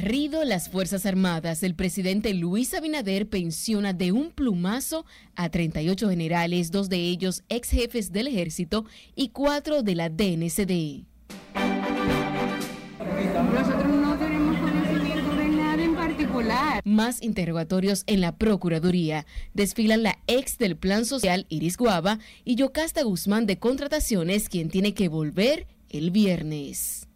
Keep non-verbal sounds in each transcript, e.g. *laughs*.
Barrido las Fuerzas Armadas, el presidente Luis Abinader pensiona de un plumazo a 38 generales, dos de ellos ex jefes del ejército y cuatro de la DNCD. Nosotros no tenemos conocimiento de nada en particular. Más interrogatorios en la Procuraduría. Desfilan la ex del Plan Social Iris Guava y Yocasta Guzmán de Contrataciones, quien tiene que volver el viernes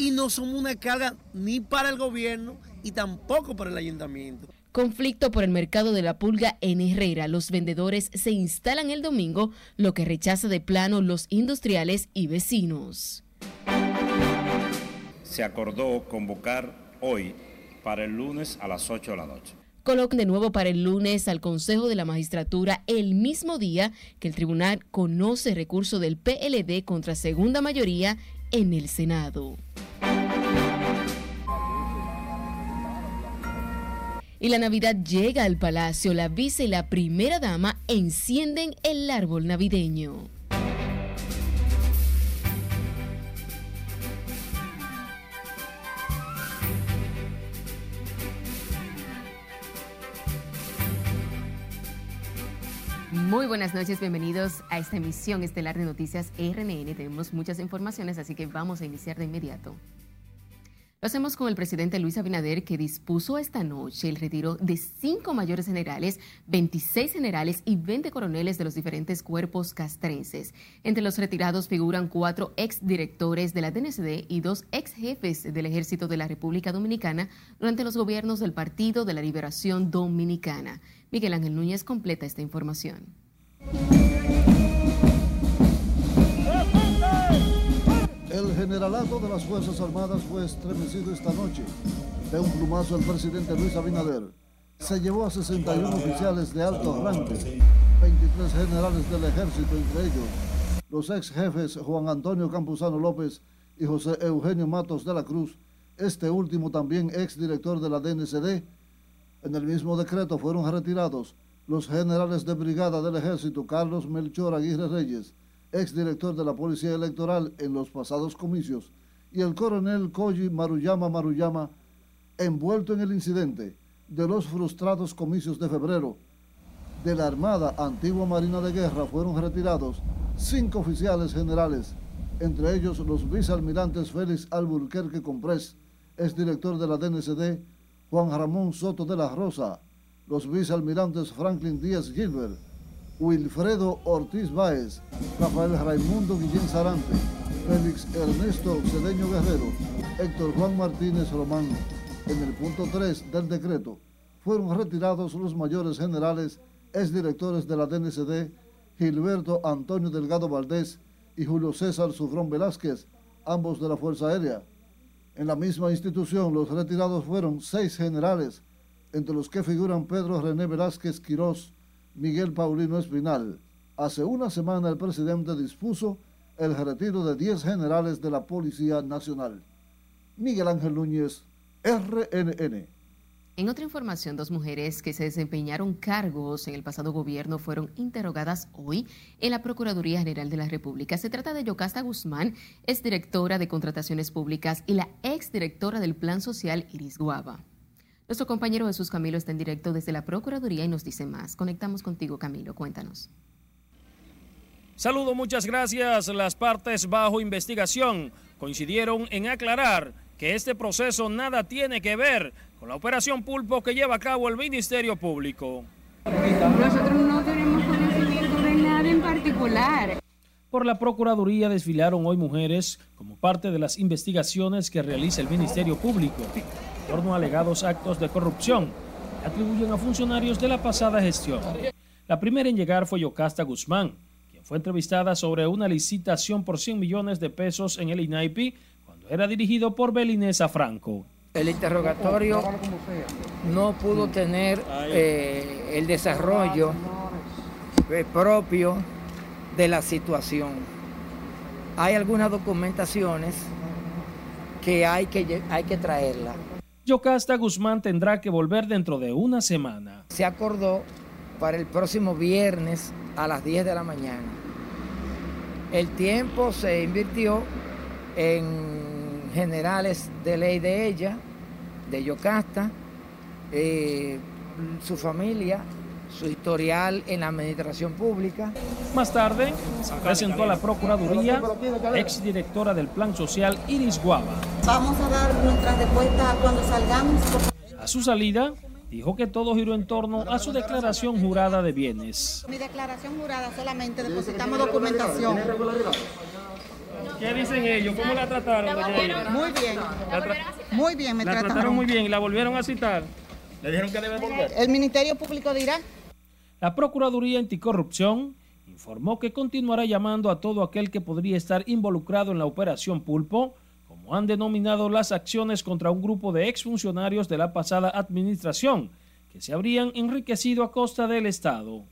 y no somos una carga ni para el gobierno y tampoco para el ayuntamiento. Conflicto por el mercado de la pulga en Herrera. Los vendedores se instalan el domingo, lo que rechaza de plano los industriales y vecinos. Se acordó convocar hoy para el lunes a las 8 de la noche. Colocan de nuevo para el lunes al Consejo de la Magistratura el mismo día que el tribunal conoce recurso del PLD contra segunda mayoría en el Senado. Y la Navidad llega al palacio. La vice y la primera dama encienden el árbol navideño. Muy buenas noches, bienvenidos a esta emisión estelar de Noticias RNN. Tenemos muchas informaciones, así que vamos a iniciar de inmediato. Lo hacemos con el presidente Luis Abinader, que dispuso esta noche el retiro de cinco mayores generales, 26 generales y 20 coroneles de los diferentes cuerpos castrenses. Entre los retirados figuran cuatro exdirectores de la DNCD y dos ex jefes del Ejército de la República Dominicana durante los gobiernos del Partido de la Liberación Dominicana. Miguel Ángel Núñez completa esta información. Generalato de las Fuerzas Armadas fue estremecido esta noche. De un plumazo el presidente Luis Abinader se llevó a 61 oficiales de alto rango, 23 generales del ejército, entre ellos los ex jefes Juan Antonio Campuzano López y José Eugenio Matos de la Cruz, este último también ex director de la DNCD. En el mismo decreto fueron retirados los generales de brigada del ejército Carlos Melchor Aguirre Reyes, exdirector de la Policía Electoral en los pasados comicios, y el coronel Koji Maruyama Maruyama, envuelto en el incidente de los frustrados comicios de febrero de la Armada Antigua Marina de Guerra, fueron retirados cinco oficiales generales, entre ellos los vicealmirantes Félix Alburquerque Comprés, exdirector de la DNCD, Juan Ramón Soto de la Rosa, los vicealmirantes Franklin Díaz Gilbert, Wilfredo Ortiz Báez, Rafael Raimundo Guillén Sarante, Félix Ernesto Cedeño Guerrero, Héctor Juan Martínez Román. En el punto 3 del decreto fueron retirados los mayores generales, exdirectores de la DNCD, Gilberto Antonio Delgado Valdés y Julio César Sufrón Velázquez, ambos de la Fuerza Aérea. En la misma institución, los retirados fueron seis generales, entre los que figuran Pedro René Velázquez Quirós, Miguel Paulino Espinal. Hace una semana el presidente dispuso el retiro de 10 generales de la Policía Nacional. Miguel Ángel Núñez, RNN. En otra información, dos mujeres que se desempeñaron cargos en el pasado gobierno fueron interrogadas hoy en la Procuraduría General de la República. Se trata de Yocasta Guzmán, exdirectora de Contrataciones Públicas, y la exdirectora del Plan Social Iris Guava. Nuestro compañero Jesús Camilo está en directo desde la Procuraduría y nos dice más. Conectamos contigo, Camilo. Cuéntanos. Saludo, muchas gracias. Las partes bajo investigación coincidieron en aclarar que este proceso nada tiene que ver con la operación Pulpo que lleva a cabo el Ministerio Público. Nosotros no tenemos conocimiento de nada en particular. Por la Procuraduría desfilaron hoy mujeres como parte de las investigaciones que realiza el Ministerio Público torno a alegados actos de corrupción que atribuyen a funcionarios de la pasada gestión. La primera en llegar fue Yocasta Guzmán, quien fue entrevistada sobre una licitación por 100 millones de pesos en el INAIPI cuando era dirigido por Belinesa Franco. El interrogatorio no pudo tener eh, el desarrollo eh, propio de la situación. Hay algunas documentaciones que hay que, hay que traerla. Yocasta Guzmán tendrá que volver dentro de una semana. Se acordó para el próximo viernes a las 10 de la mañana. El tiempo se invirtió en generales de ley de ella, de Yocasta, eh, su familia, su historial en la administración pública. Más tarde, se presentó a la Procuraduría exdirectora del Plan Social Iris Guava. Vamos a dar nuestra respuesta cuando salgamos. A su salida, dijo que todo giró en torno a su declaración jurada de bienes. Mi declaración jurada solamente depositamos documentación. ¿Qué dicen ellos? ¿Cómo la trataron, Muy bien. Muy bien me la trataron. trataron muy bien y la volvieron a citar. ¿Le dijeron que debe volver? El Ministerio Público dirá. La Procuraduría Anticorrupción informó que continuará llamando a todo aquel que podría estar involucrado en la operación Pulpo, como han denominado las acciones contra un grupo de exfuncionarios de la pasada administración, que se habrían enriquecido a costa del Estado.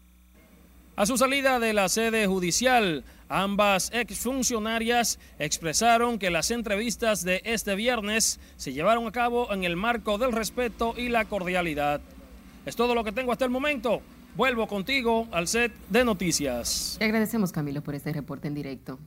A su salida de la sede judicial, ambas exfuncionarias expresaron que las entrevistas de este viernes se llevaron a cabo en el marco del respeto y la cordialidad. Es todo lo que tengo hasta el momento. Vuelvo contigo al set de noticias. Te agradecemos, Camilo, por este reporte en directo.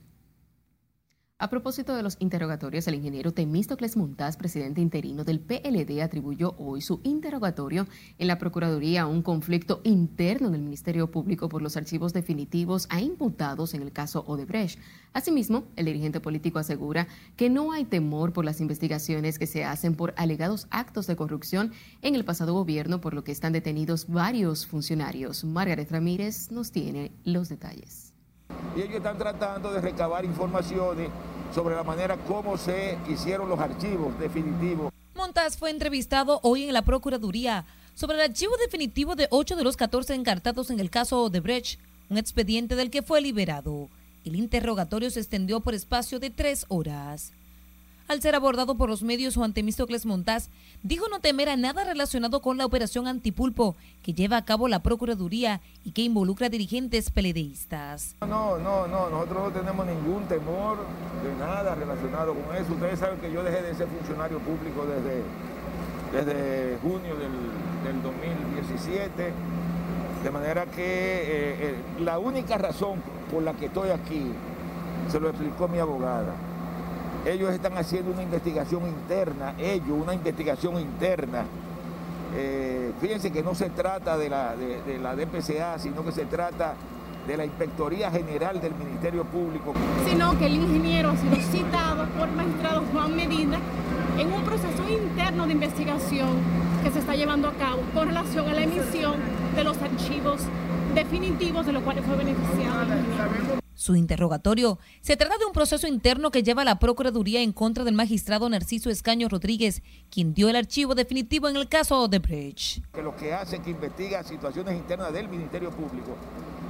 A propósito de los interrogatorios, el ingeniero Temístocles Montaz, presidente interino del PLD, atribuyó hoy su interrogatorio en la Procuraduría a un conflicto interno en el Ministerio Público por los archivos definitivos a imputados en el caso Odebrecht. Asimismo, el dirigente político asegura que no hay temor por las investigaciones que se hacen por alegados actos de corrupción en el pasado gobierno, por lo que están detenidos varios funcionarios. Margaret Ramírez nos tiene los detalles. Y ellos están tratando de recabar informaciones sobre la manera como se hicieron los archivos definitivos. Montaz fue entrevistado hoy en la Procuraduría sobre el archivo definitivo de 8 de los 14 encartados en el caso Odebrecht, un expediente del que fue liberado. El interrogatorio se extendió por espacio de tres horas. Al ser abordado por los medios, Juan Temístocles Montaz dijo no temer a nada relacionado con la operación antipulpo que lleva a cabo la Procuraduría y que involucra dirigentes peledeístas. No, no, no, nosotros no tenemos ningún temor de nada relacionado con eso. Ustedes saben que yo dejé de ser funcionario público desde, desde junio del, del 2017, de manera que eh, eh, la única razón por la que estoy aquí se lo explicó mi abogada. Ellos están haciendo una investigación interna, ellos, una investigación interna. Eh, fíjense que no se trata de la, de, la DPCA, sino que se trata de la Inspectoría General del Ministerio Público. Sino que el ingeniero ha sido citado por el magistrado Juan Medina en un proceso interno de investigación que se está llevando a cabo con relación a la emisión de los archivos definitivos de los cuales fue beneficiado. Su interrogatorio se trata de un proceso interno que lleva la Procuraduría en contra del magistrado Narciso Escaño Rodríguez, quien dio el archivo definitivo en el caso Odebrecht. Que lo que hace es que investiga situaciones internas del Ministerio Público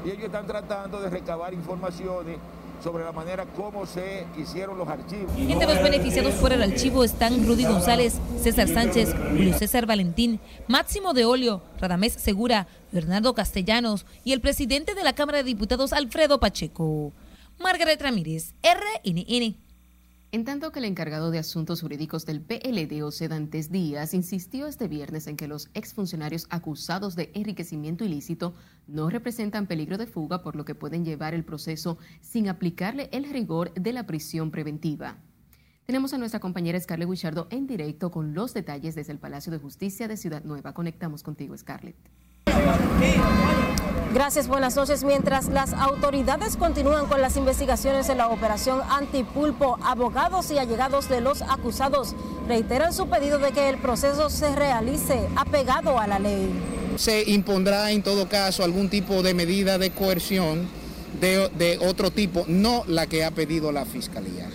y ellos están tratando de recabar informaciones sobre la manera como se hicieron los archivos. Entre los beneficiados por el archivo están Rudy González, César Sánchez, Julio César Valentín, Máximo de Olio, Radamés Segura, Bernardo Castellanos y el presidente de la Cámara de Diputados, Alfredo Pacheco. Margaret Ramírez, RNN. En tanto que el encargado de asuntos jurídicos del PLD, José Dantes Díaz, insistió este viernes en que los exfuncionarios acusados de enriquecimiento ilícito no representan peligro de fuga, por lo que pueden llevar el proceso sin aplicarle el rigor de la prisión preventiva. Tenemos a nuestra compañera Scarlett Guichardo en directo con los detalles desde el Palacio de Justicia de Ciudad Nueva. Conectamos contigo, Scarlett. Gracias, buenas noches. Mientras las autoridades continúan con las investigaciones en la operación Antipulpo, abogados y allegados de los acusados reiteran su pedido de que el proceso se realice apegado a la ley. Se impondrá en todo caso algún tipo de medida de coerción de, de otro tipo, no la que ha pedido la Fiscalía.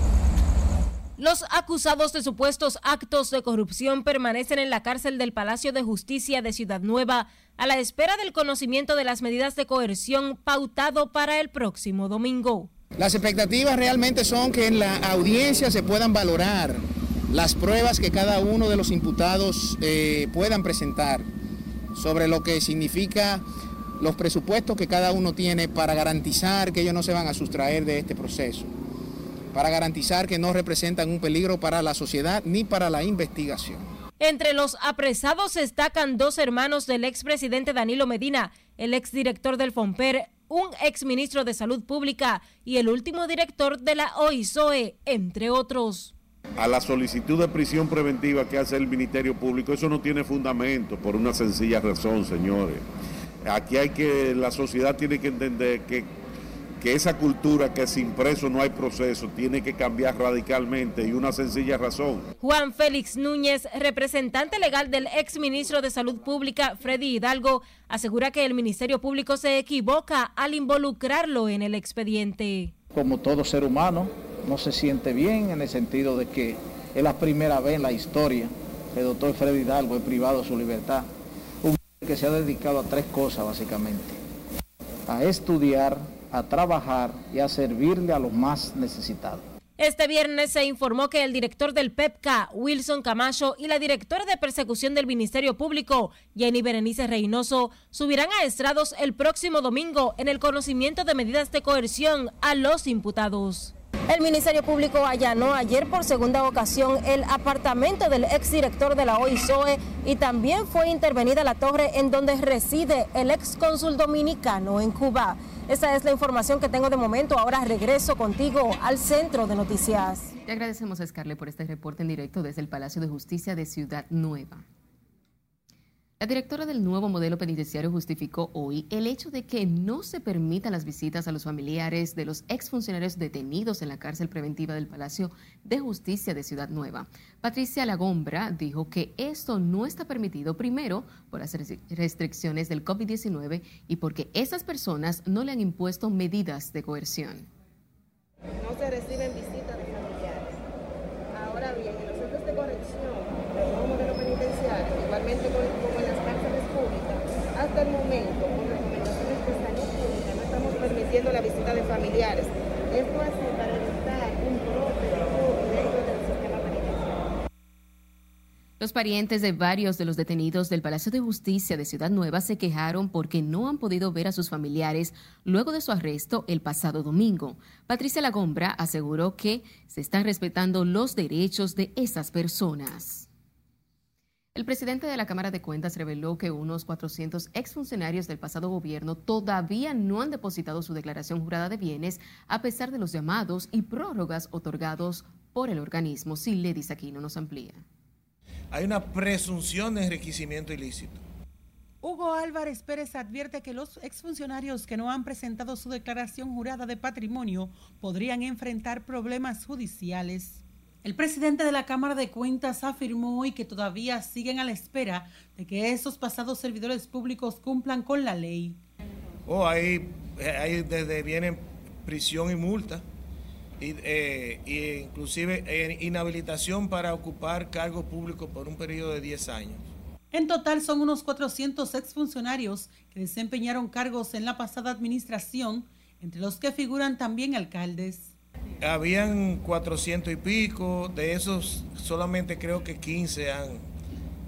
Los acusados de supuestos actos de corrupción permanecen en la cárcel del Palacio de Justicia de Ciudad Nueva a la espera del conocimiento de las medidas de coerción pautado para el próximo domingo. Las expectativas realmente son que en la audiencia se puedan valorar las pruebas que cada uno de los imputados eh, puedan presentar sobre lo que significa los presupuestos que cada uno tiene para garantizar que ellos no se van a sustraer de este proceso para garantizar que no representan un peligro para la sociedad ni para la investigación. Entre los apresados destacan dos hermanos del expresidente Danilo Medina, el exdirector del FOMPER, un exministro de Salud Pública y el último director de la OISOE, entre otros. a la solicitud de prisión preventiva que hace el Ministerio Público, eso no tiene fundamento por una sencilla razón, señores. Aquí hay que, la sociedad tiene que entender que, que esa cultura que sin preso no hay proceso tiene que cambiar radicalmente y una sencilla razón. Juan Félix Núñez, representante legal del exministro de Salud Pública, Freddy Hidalgo, asegura que el Ministerio Público se equivoca al involucrarlo en el expediente. Como todo ser humano, no se siente bien en el sentido de que es la primera vez en la historia que el doctor Freddy Hidalgo es privado de su libertad. Un que se ha dedicado a tres cosas básicamente. A estudiar, a trabajar y a servirle a los más necesitados. Este viernes se informó que el director del PEPCA, Wilson Camacho, y la directora de persecución del Ministerio Público, Jenny Berenice Reynoso, subirán a estrados el próximo domingo en el conocimiento de medidas de coerción a los imputados. El Ministerio Público allanó ayer por segunda ocasión el apartamento del exdirector de la OISOE y también fue intervenida la torre en donde reside el excónsul dominicano en Cuba. Esa es la información que tengo de momento. Ahora regreso contigo al centro de noticias. Le agradecemos a Scarlett por este reporte en directo desde el Palacio de Justicia de Ciudad Nueva. La directora del nuevo modelo penitenciario justificó hoy el hecho de que no se permitan las visitas a los familiares de los exfuncionarios detenidos en la cárcel preventiva del Palacio de Justicia de Ciudad Nueva. Patricia Lagombra dijo que esto no está permitido primero por las restricciones del COVID-19 y porque esas personas no le han impuesto medidas de coerción. No se reciben visitas de familiares. Ahora bien, en los centros de corrección del nuevo modelo penitenciario, igualmente como en las cárceles públicas, hasta el momento, con recomendaciones de salud pública, no estamos permitiendo la visita de familiares. Esto así para evitar un brote de COVID dentro del sistema penitenciario. Los parientes de varios de los detenidos del Palacio de Justicia de Ciudad Nueva se quejaron porque no han podido ver a sus familiares luego de su arresto el pasado domingo. Patricia Lagombra aseguró que se están respetando los derechos de esas personas. El presidente de la Cámara de Cuentas reveló que unos 400 exfuncionarios del pasado gobierno todavía no han depositado su declaración jurada de bienes a pesar de los llamados y prórrogas otorgados por el organismo. Si Ledis aquí no nos amplía. Hay una presunción de enriquecimiento ilícito. Hugo Álvarez Pérez advierte que los exfuncionarios que no han presentado su declaración jurada de patrimonio podrían enfrentar problemas judiciales. El presidente de la Cámara de Cuentas afirmó hoy que todavía siguen a la espera de que esos pasados servidores públicos cumplan con la ley. Oh, ahí, ahí desde vienen prisión y multa, y, eh, y inclusive eh, inhabilitación para ocupar cargos públicos por un periodo de 10 años. En total son unos 400 exfuncionarios que desempeñaron cargos en la pasada administración, entre los que figuran también alcaldes. Habían 400 y pico, de esos solamente creo que 15 han,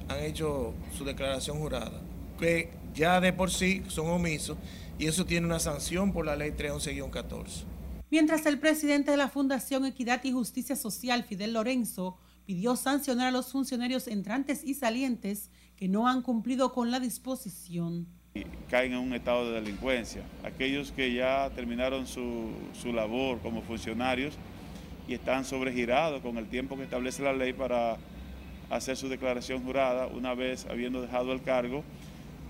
han hecho su declaración jurada, que ya de por sí son omisos y eso tiene una sanción por la ley 311-14. Mientras el presidente de la Fundación Equidad y Justicia Social, Fidel Lorenzo, pidió sancionar a los funcionarios entrantes y salientes que no han cumplido con la disposición caen en un estado de delincuencia. Aquellos que ya terminaron su, su, labor como funcionarios y están sobregirados con el tiempo que establece la ley para hacer su declaración jurada una vez habiendo dejado el cargo,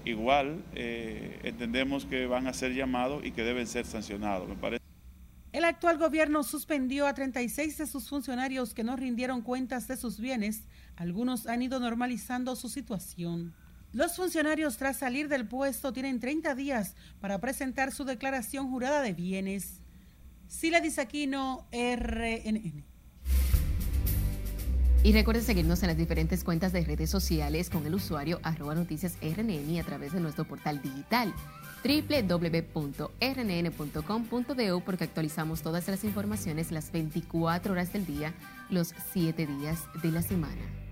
igual eh, entendemos que van a ser llamados y que deben ser sancionados. Me parece. El actual gobierno suspendió a 36 de sus funcionarios que no rindieron cuentas de sus bienes. Algunos han ido normalizando su situación. Los funcionarios tras salir del puesto tienen 30 días para presentar su declaración jurada de bienes. Sila Disaquino, RNN. Y recuerde seguirnos en las diferentes cuentas de redes sociales con el usuario arroba noticias RNN a través de nuestro portal digital www.rnn.com.do porque actualizamos todas las informaciones las 24 horas del día, los 7 días de la semana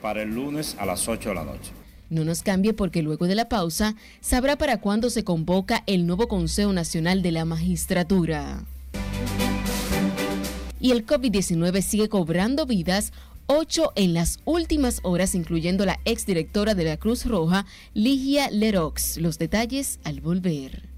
para el lunes a las 8 de la noche. No nos cambie porque luego de la pausa sabrá para cuándo se convoca el nuevo Consejo Nacional de la Magistratura. Y el COVID-19 sigue cobrando vidas, ocho en las últimas horas, incluyendo la exdirectora de la Cruz Roja, Ligia Lerox. Los detalles al volver.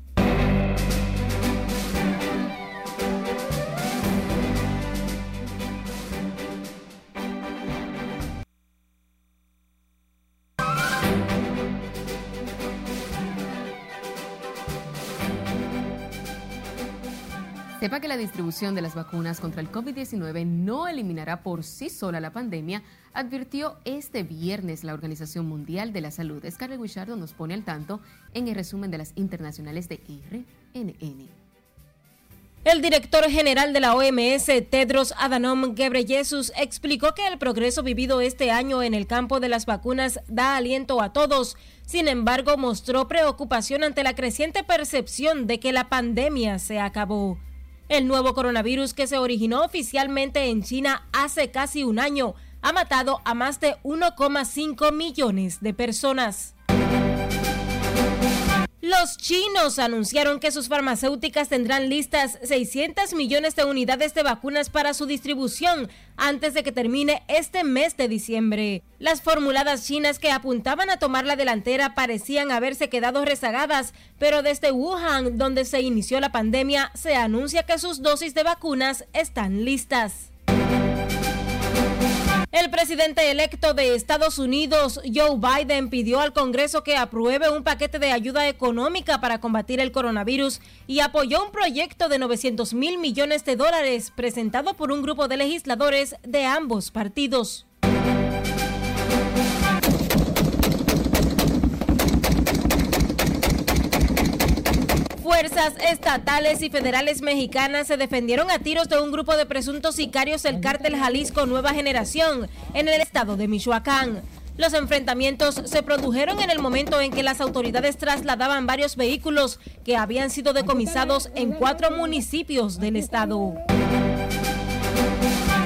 Sepa que la distribución de las vacunas contra el COVID-19 no eliminará por sí sola la pandemia, advirtió este viernes la Organización Mundial de la Salud. Scarlett Guichardo nos pone al tanto en el resumen de las internacionales de RNN. El director general de la OMS, Tedros Adhanom Ghebreyesus, explicó que el progreso vivido este año en el campo de las vacunas da aliento a todos. Sin embargo, mostró preocupación ante la creciente percepción de que la pandemia se acabó. El nuevo coronavirus que se originó oficialmente en China hace casi un año ha matado a más de 1,5 millones de personas. Los chinos anunciaron que sus farmacéuticas tendrán listas 600 millones de unidades de vacunas para su distribución antes de que termine este mes de diciembre. Las formuladas chinas que apuntaban a tomar la delantera parecían haberse quedado rezagadas, pero desde Wuhan, donde se inició la pandemia, se anuncia que sus dosis de vacunas están listas. El presidente electo de Estados Unidos, Joe Biden, pidió al Congreso que apruebe un paquete de ayuda económica para combatir el coronavirus y apoyó un proyecto de 900 mil millones de dólares presentado por un grupo de legisladores de ambos partidos. Fuerzas estatales y federales mexicanas se defendieron a tiros de un grupo de presuntos sicarios del cártel Jalisco Nueva Generación en el estado de Michoacán. Los enfrentamientos se produjeron en el momento en que las autoridades trasladaban varios vehículos que habían sido decomisados en cuatro municipios del estado.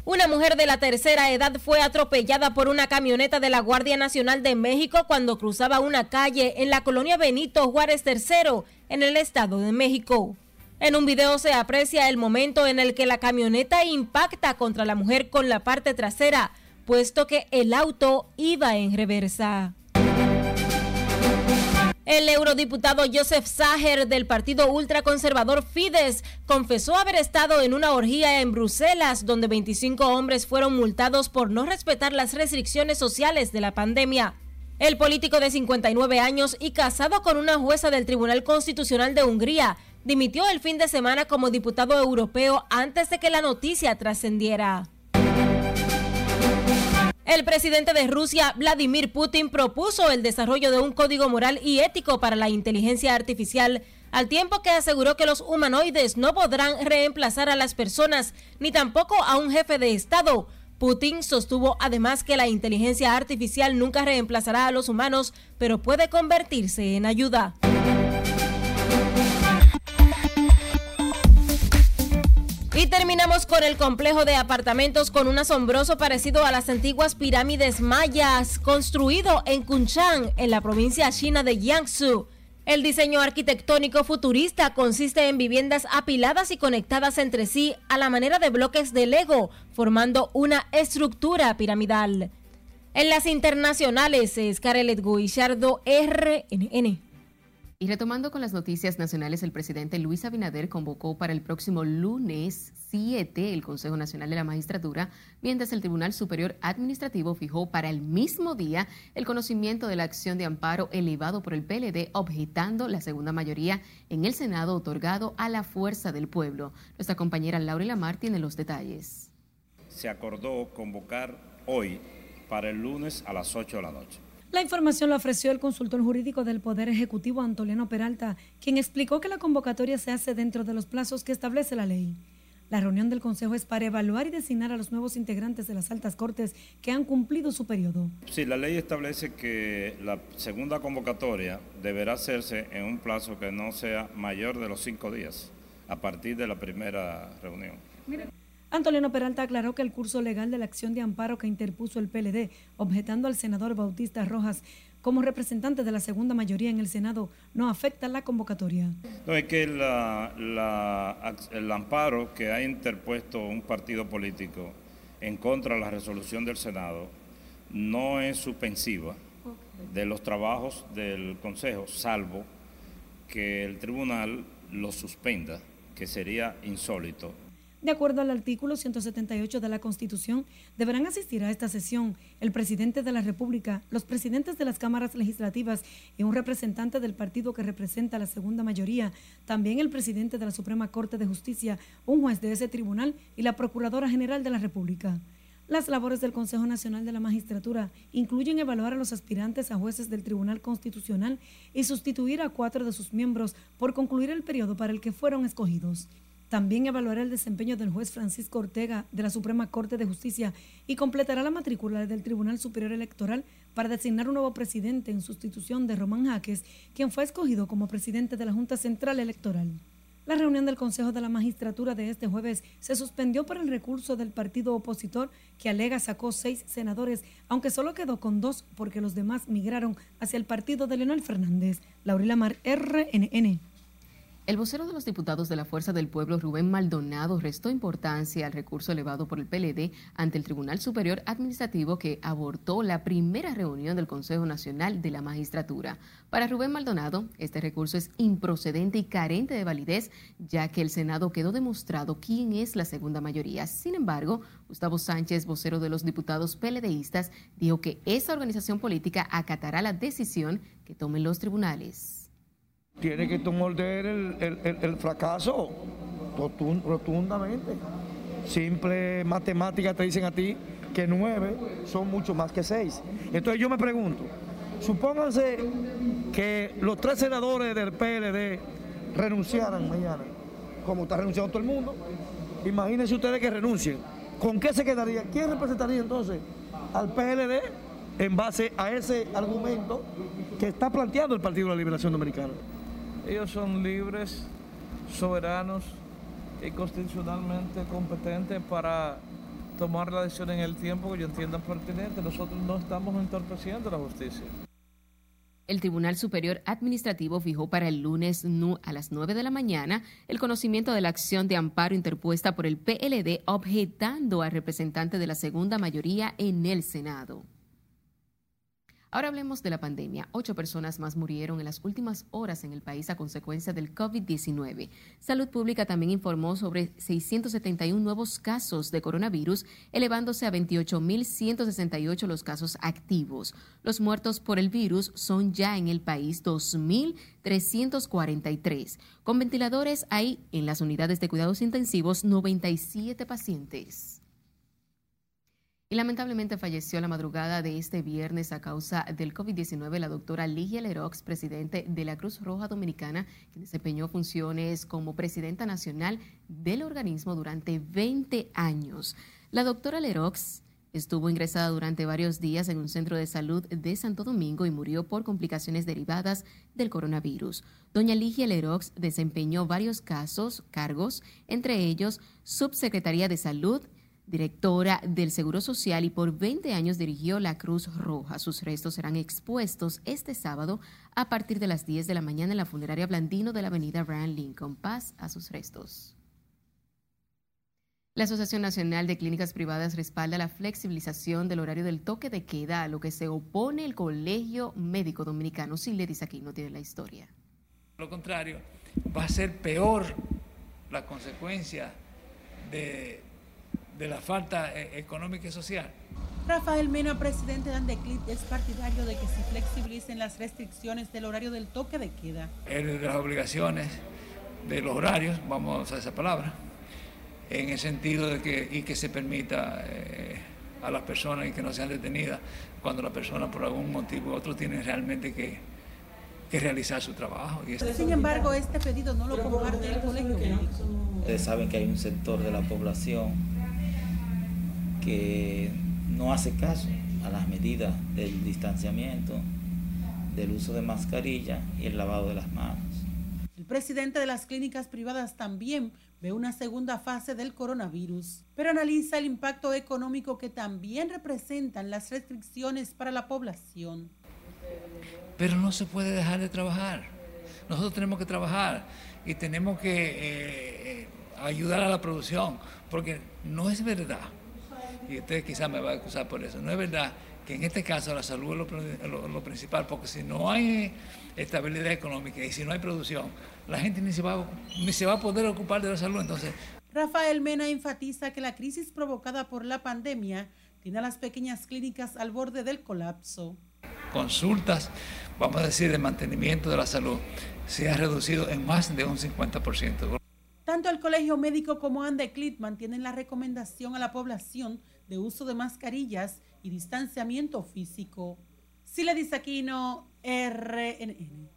Una mujer de la tercera edad fue atropellada por una camioneta de la Guardia Nacional de México cuando cruzaba una calle en la colonia Benito Juárez III, en el Estado de México. En un video se aprecia el momento en el que la camioneta impacta contra la mujer con la parte trasera, puesto que el auto iba en reversa. El eurodiputado Joseph Sager del partido ultraconservador Fidesz confesó haber estado en una orgía en Bruselas donde 25 hombres fueron multados por no respetar las restricciones sociales de la pandemia. El político de 59 años y casado con una jueza del Tribunal Constitucional de Hungría dimitió el fin de semana como diputado europeo antes de que la noticia trascendiera. El presidente de Rusia, Vladimir Putin, propuso el desarrollo de un código moral y ético para la inteligencia artificial, al tiempo que aseguró que los humanoides no podrán reemplazar a las personas, ni tampoco a un jefe de Estado. Putin sostuvo además que la inteligencia artificial nunca reemplazará a los humanos, pero puede convertirse en ayuda. Y terminamos con el complejo de apartamentos con un asombroso parecido a las antiguas pirámides mayas, construido en Kunshan, en la provincia china de Jiangsu. El diseño arquitectónico futurista consiste en viviendas apiladas y conectadas entre sí a la manera de bloques de Lego, formando una estructura piramidal. En las internacionales, Scarlett Guillardo, RNN. Y retomando con las noticias nacionales, el presidente Luis Abinader convocó para el próximo lunes 7 el Consejo Nacional de la Magistratura, mientras el Tribunal Superior Administrativo fijó para el mismo día el conocimiento de la acción de amparo elevado por el PLD, objetando la segunda mayoría en el Senado otorgado a la fuerza del pueblo. Nuestra compañera Laura Lamar tiene los detalles. Se acordó convocar hoy para el lunes a las 8 de la noche la información la ofreció el consultor jurídico del Poder Ejecutivo, Antoliano Peralta, quien explicó que la convocatoria se hace dentro de los plazos que establece la ley. La reunión del Consejo es para evaluar y designar a los nuevos integrantes de las altas cortes que han cumplido su periodo. Sí, la ley establece que la segunda convocatoria deberá hacerse en un plazo que no sea mayor de los cinco días a partir de la primera reunión. Antoliano Peralta aclaró que el curso legal de la acción de amparo que interpuso el PLD, objetando al senador Bautista Rojas como representante de la segunda mayoría en el Senado, no afecta la convocatoria. No, es que el amparo que ha interpuesto un partido político en contra de la resolución del Senado no es suspensiva de los trabajos del Consejo, salvo que el tribunal lo suspenda, que sería insólito De acuerdo al artículo 178 de la Constitución, deberán asistir a esta sesión el presidente de la República, los presidentes de las cámaras legislativas y un representante del partido que representa la segunda mayoría, también el presidente de la Suprema Corte de Justicia, un juez de ese tribunal y la Procuradora General de la República. Las labores del Consejo Nacional de la Magistratura incluyen evaluar a los aspirantes a jueces del Tribunal Constitucional y sustituir a cuatro de sus miembros por concluir el periodo para el que fueron escogidos. También evaluará el desempeño del juez Francisco Ortega de la Suprema Corte de Justicia y completará la matrícula del Tribunal Superior Electoral para designar un nuevo presidente en sustitución de Román Jaques, quien fue escogido como presidente de la Junta Central Electoral. La reunión del Consejo de la Magistratura de este jueves se suspendió por el recurso del partido opositor que alega sacó seis senadores, aunque solo quedó con dos porque los demás migraron hacia el partido de Leonel Fernández. Laurila Mar, RNN. El vocero de los diputados de la Fuerza del Pueblo, Rubén Maldonado, restó importancia al recurso elevado por el PLD ante el Tribunal Superior Administrativo que abortó la primera reunión del Consejo Nacional de la Magistratura. Para Rubén Maldonado, este recurso es improcedente y carente de validez, ya que el Senado quedó demostrado quién es la segunda mayoría. Sin embargo, Gustavo Sánchez, vocero de los diputados PLDistas, dijo que esa organización política acatará la decisión que tomen los tribunales tiene que morder el, el, el, fracaso rotundamente. Simple matemática te dicen a ti que nueve son mucho más que seis. Entonces yo me pregunto, supónganse que los tres senadores del PLD renunciaran mañana, como está renunciando todo el mundo. Imagínense ustedes que renuncien. ¿Con qué se quedaría? ¿Quién representaría entonces al PLD en base a ese argumento que está planteando el Partido de la Liberación Dominicana? Ellos son libres, soberanos y constitucionalmente competentes para tomar la decisión en el tiempo que ellos entiendan pertinente. Nosotros no estamos entorpeciendo la justicia. El Tribunal Superior Administrativo fijó para el lunes a las 9 de la mañana el conocimiento de la acción de amparo interpuesta por el PLD objetando al representante de la segunda mayoría en el Senado. Ahora hablemos de la pandemia. Ocho personas más murieron en las últimas horas en el país a consecuencia del COVID-19. Salud Pública también informó sobre 671 nuevos casos de coronavirus, elevándose a 28.168 los casos activos. Los muertos por el virus son ya en el país 2.343. Con ventiladores hay en las unidades de cuidados intensivos 97 pacientes. Y lamentablemente falleció la madrugada de este viernes a causa del COVID-19 la doctora Ligia Lerox, presidente de la Cruz Roja Dominicana, que desempeñó funciones como presidenta nacional del organismo durante 20 años. La doctora Lerox estuvo ingresada durante varios días en un centro de salud de Santo Domingo y murió por complicaciones derivadas del coronavirus. Doña Ligia Lerox desempeñó varios casos, cargos, entre ellos subsecretaría de Salud, directora del Seguro Social y por 20 años dirigió la Cruz Roja. Sus restos serán expuestos este sábado a partir de las 10 de la mañana en la funeraria Blandino de la avenida Brian Lincoln. Paz a sus restos. La Asociación Nacional de Clínicas Privadas respalda la flexibilización del horario del toque de queda, a lo que se opone el Colegio Médico Dominicano. Si le dice aquí, no tiene la historia. Lo contrario, va a ser peor la consecuencia de de la falta eh, económica y social. Rafael Mena, presidente de Andeclip, es partidario de que se flexibilicen las restricciones del horario del toque de queda. de las obligaciones de los horarios, vamos a usar esa palabra, en el sentido de que, y que se permita eh, a las personas y que no sean detenidas cuando la persona por algún motivo u otro tiene realmente que, que realizar su trabajo. Sin embargo, este pedido no lo comparte el colegio Ustedes saben que hay un sector de la población que no hace caso a las medidas del distanciamiento, del uso de mascarilla y el lavado de las manos. El presidente de las clínicas privadas también ve una segunda fase del coronavirus, pero analiza el impacto económico que también representan las restricciones para la población. Pero no se puede dejar de trabajar. Nosotros tenemos que trabajar y tenemos que eh, eh, ayudar a la producción, porque no es verdad y usted quizás me va a acusar por eso. No es verdad que en este caso la salud es lo, principal, porque si no hay estabilidad económica y si no hay producción, la gente ni se, va, ni se va a poder ocupar de la salud. Entonces, Rafael Mena enfatiza que la crisis provocada por la pandemia tiene a las pequeñas clínicas al borde del colapso. Consultas, vamos a decir, de mantenimiento de la salud, se ha reducido en más de un 50%. Tanto el Colegio Médico como Andeclit mantienen la recomendación a la población de uso de mascarillas y distanciamiento físico. Sila Aquino, RNN.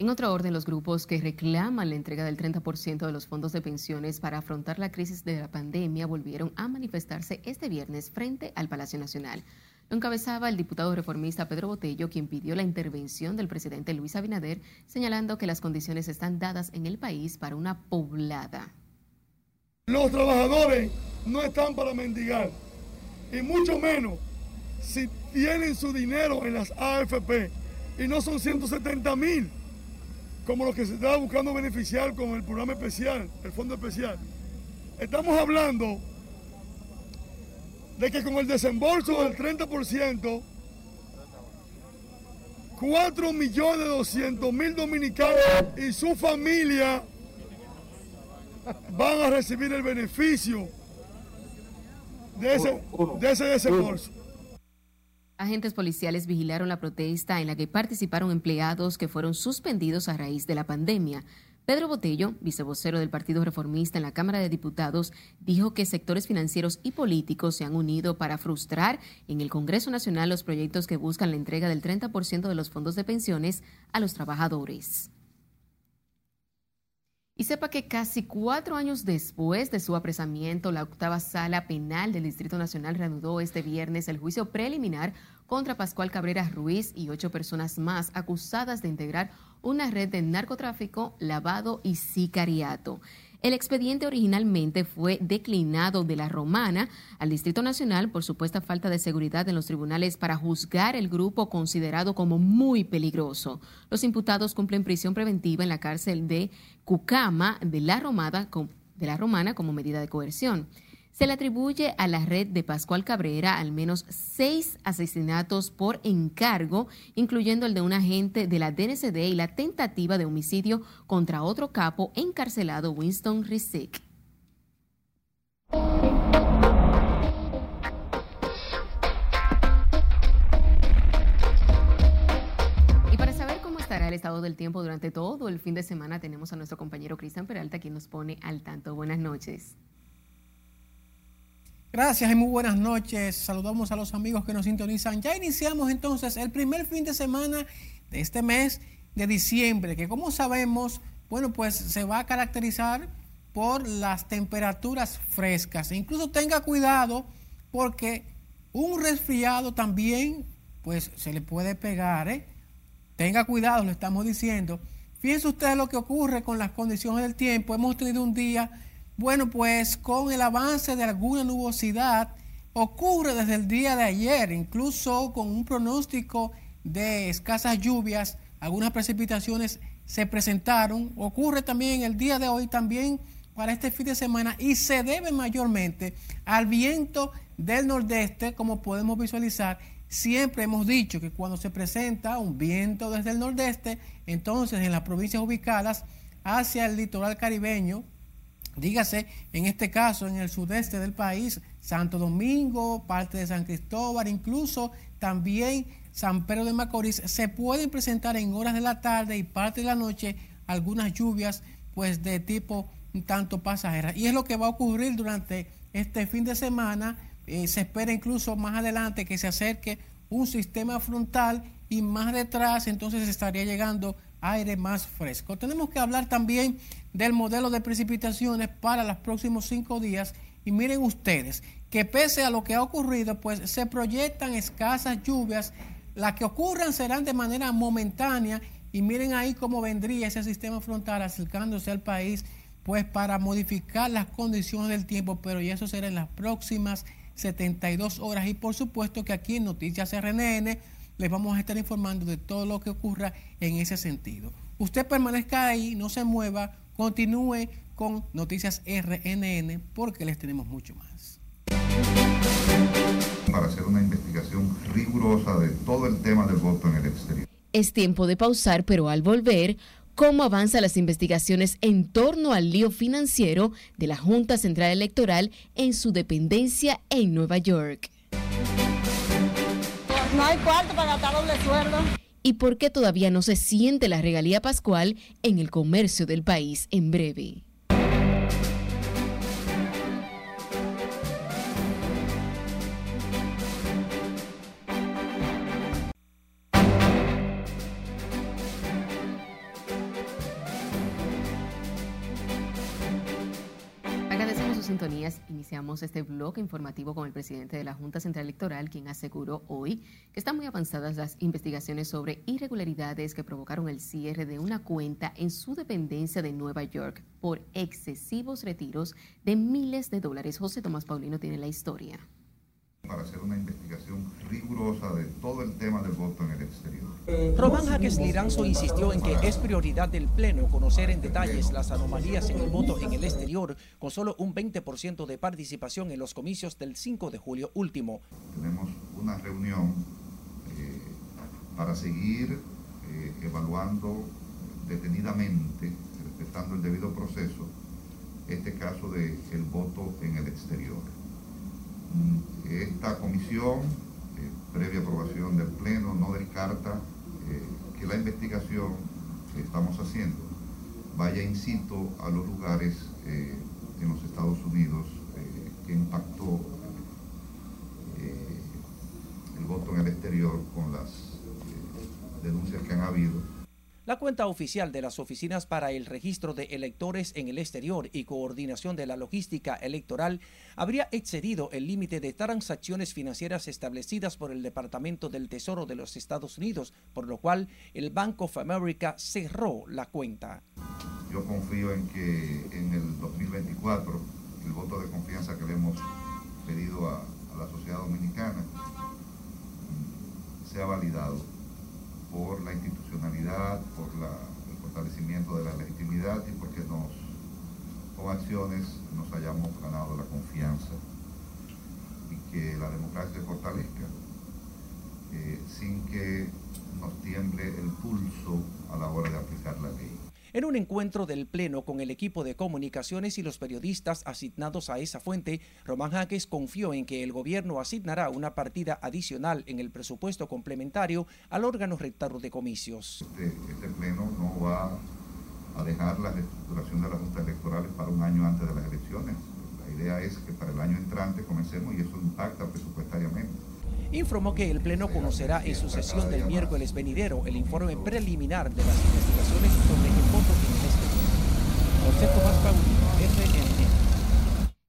En otro orden, los grupos que reclaman la entrega del 30% de los fondos de pensiones para afrontar la crisis de la pandemia volvieron a manifestarse este viernes frente al Palacio Nacional. Lo encabezaba el diputado reformista Pedro Botello, quien pidió la intervención del presidente Luis Abinader, señalando que las condiciones están dadas en el país para una poblada. Los trabajadores no están para mendigar, y mucho menos si tienen su dinero en las AFP y no son 170 mil como los que se estaba buscando beneficiar con el programa especial, el fondo especial. Estamos hablando de que con el desembolso del 30%, 4 millones 200 mil dominicanos y su familia van a recibir el beneficio de ese, de ese desembolso. Agentes policiales vigilaron la protesta en la que participaron empleados que fueron suspendidos a raíz de la pandemia. Pedro Botello, vicevocero del Partido Reformista en la Cámara de Diputados, dijo que sectores financieros y políticos se han unido para frustrar en el Congreso Nacional los proyectos que buscan la entrega del 30% de los fondos de pensiones a los trabajadores. Y sepa que casi cuatro años después de su apresamiento, la octava sala penal del Distrito Nacional reanudó este viernes el juicio preliminar contra Pascual Cabrera Ruiz y ocho personas más acusadas de integrar una red de narcotráfico, lavado y sicariato. El expediente originalmente fue declinado de la Romana al Distrito Nacional por supuesta falta de seguridad en los tribunales para juzgar el grupo considerado como muy peligroso. Los imputados cumplen prisión preventiva en la cárcel de Cucama de la, Romada, de la Romana como medida de coerción. Se le atribuye a la red de Pascual Cabrera al menos seis asesinatos por encargo, incluyendo el de un agente de la DNCD y la tentativa de homicidio contra otro capo encarcelado, Winston Rizik. El estado del tiempo durante todo el fin de semana, tenemos a nuestro compañero Cristian Peralta, quien nos pone al tanto. Buenas noches. Gracias y muy buenas noches. Saludamos a los amigos que nos sintonizan. Ya iniciamos entonces el primer fin de semana de este mes de diciembre, que como sabemos, bueno, pues se va a caracterizar por las temperaturas frescas. E incluso tenga cuidado porque un resfriado también, pues se le puede pegar, ¿eh? Tenga cuidado, lo estamos diciendo. Fíjense ustedes lo que ocurre con las condiciones del tiempo. Hemos tenido un día bueno, pues con el avance de alguna nubosidad ocurre desde el día de ayer, incluso con un pronóstico de escasas lluvias, algunas precipitaciones se presentaron, ocurre también el día de hoy también para este fin de semana y se debe mayormente al viento del nordeste, como podemos visualizar. Siempre hemos dicho que cuando se presenta un viento desde el nordeste, entonces en las provincias ubicadas hacia el litoral caribeño, dígase en este caso en el sudeste del país, Santo Domingo, parte de San Cristóbal, incluso también San Pedro de Macorís, se pueden presentar en horas de la tarde y parte de la noche algunas lluvias pues de tipo tanto pasajera. Y es lo que va a ocurrir durante este fin de semana. Eh, se espera incluso más adelante que se acerque un sistema frontal y más detrás entonces estaría llegando aire más fresco. Tenemos que hablar también del modelo de precipitaciones para los próximos cinco días. Y miren ustedes que pese a lo que ha ocurrido, pues se proyectan escasas lluvias, las que ocurran serán de manera momentánea. Y miren ahí cómo vendría ese sistema frontal acercándose al país, pues para modificar las condiciones del tiempo, pero ya eso será en las próximas 72 horas. Y por supuesto que aquí en Noticias RNN les vamos a estar informando de todo lo que ocurra en ese sentido. Usted permanezca ahí, no se mueva, continúe con Noticias RNN porque les tenemos mucho más. Para hacer una investigación rigurosa de todo el tema del voto en el exterior. Es tiempo de pausar, pero al volver cómo avanzan las investigaciones en torno al lío financiero de la Junta Central Electoral en su dependencia en Nueva York. No hay cuarto para gastar doble sueldo. ¿Y por qué todavía no se siente la regalía pascual en el comercio del país en breve? Iniciamos este bloque informativo con el presidente de la Junta Central Electoral, quien aseguró hoy que están muy avanzadas las investigaciones sobre irregularidades que provocaron el cierre de una cuenta en su dependencia de Nueva York por excesivos retiros de miles de dólares. José Tomás Paulino tiene la historia para hacer una investigación rigurosa de todo el tema del voto en el exterior. Román Jaques Liranzo insistió en que es prioridad del Pleno conocer en detalles las anomalías en el voto en el exterior, con solo un 20% de participación en los comicios del 5 de julio último. Tenemos una reunión eh, para seguir eh, evaluando detenidamente, respetando el debido proceso, este caso del el voto en el exterior. Esta comisión, eh, previa aprobación del Pleno, no descarta eh, que la investigación que estamos haciendo vaya in situ a los lugares eh, en los Estados Unidos que impactó el voto en el exterior con las denuncias que han habido la cuenta oficial de las oficinas para el registro de electores en el exterior y coordinación de la logística electoral habría excedido el límite de transacciones financieras establecidas por el Departamento del Tesoro de los Estados Unidos, por lo cual el Bank of America cerró la cuenta. Yo confío en que en el 2024 el voto de confianza que le hemos pedido a, a la sociedad dominicana mm, sea validado por la institucionalidad, por el fortalecimiento de la legitimidad y porque nos, con acciones nos hayamos ganado la confianza y que la democracia se fortalezca eh, sin que nos tiemble el pulso a la hora de aplicar la ley. En un encuentro del Pleno con el equipo de comunicaciones y los periodistas asignados a esa fuente, Román Jaques confió en que el gobierno asignará una partida adicional en el presupuesto complementario al órgano rector de comicios. Este, este, Pleno no va a dejar la reestructuración de las juntas electorales para un año antes de las elecciones. La idea es que para el año entrante comencemos y eso impacta presupuestariamente informó que el Pleno conocerá en su sesión del miércoles venidero el informe preliminar de las investigaciones sobre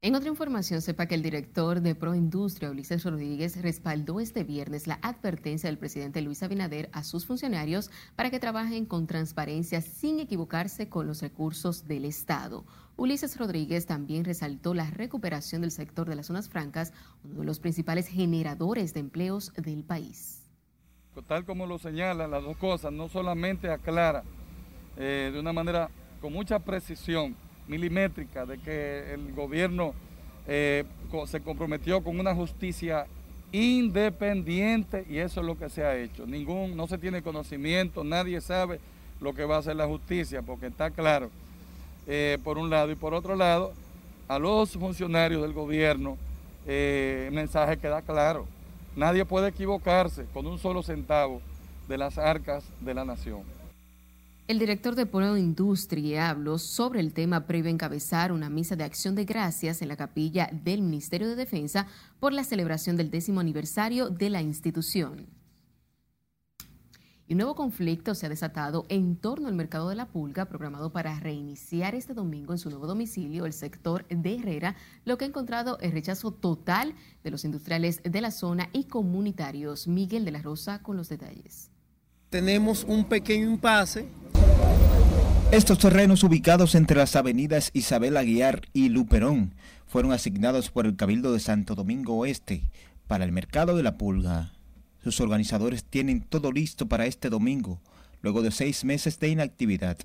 en otra información, sepa que el director de Proindustria, Ulises Rodríguez, respaldó este viernes la advertencia del presidente Luis Abinader a sus funcionarios para que trabajen con transparencia sin equivocarse con los recursos del Estado. Ulises Rodríguez también resaltó la recuperación del sector de las zonas francas, uno de los principales generadores de empleos del país. Tal como lo señalan las dos cosas, no solamente aclara eh, de una manera con mucha precisión milimétrica de que el gobierno eh, se comprometió con una justicia independiente y eso es lo que se ha hecho. Ningún, no se tiene conocimiento, nadie sabe lo que va a hacer la justicia porque está claro eh, por un lado, y por otro lado, a los funcionarios del gobierno, el mensaje queda claro. Nadie puede equivocarse con un solo centavo de las arcas de la nación. El director de Polo Industria habló sobre el tema previo a encabezar una misa de acción de gracias en la capilla del Ministerio de Defensa por la celebración del décimo aniversario de la institución un nuevo conflicto se ha desatado en torno al mercado de la pulga, programado para reiniciar este domingo en su nuevo domicilio, el sector de Herrera, lo que ha encontrado el rechazo total de los industriales de la zona y comunitarios. Miguel de la Rosa con los detalles. Tenemos un pequeño impasse. Estos terrenos ubicados entre las avenidas Isabel Aguiar y Luperón fueron asignados por el Cabildo de Santo Domingo Oeste para el mercado de la pulga. Sus organizadores tienen todo listo para este domingo, luego de seis meses de inactividad.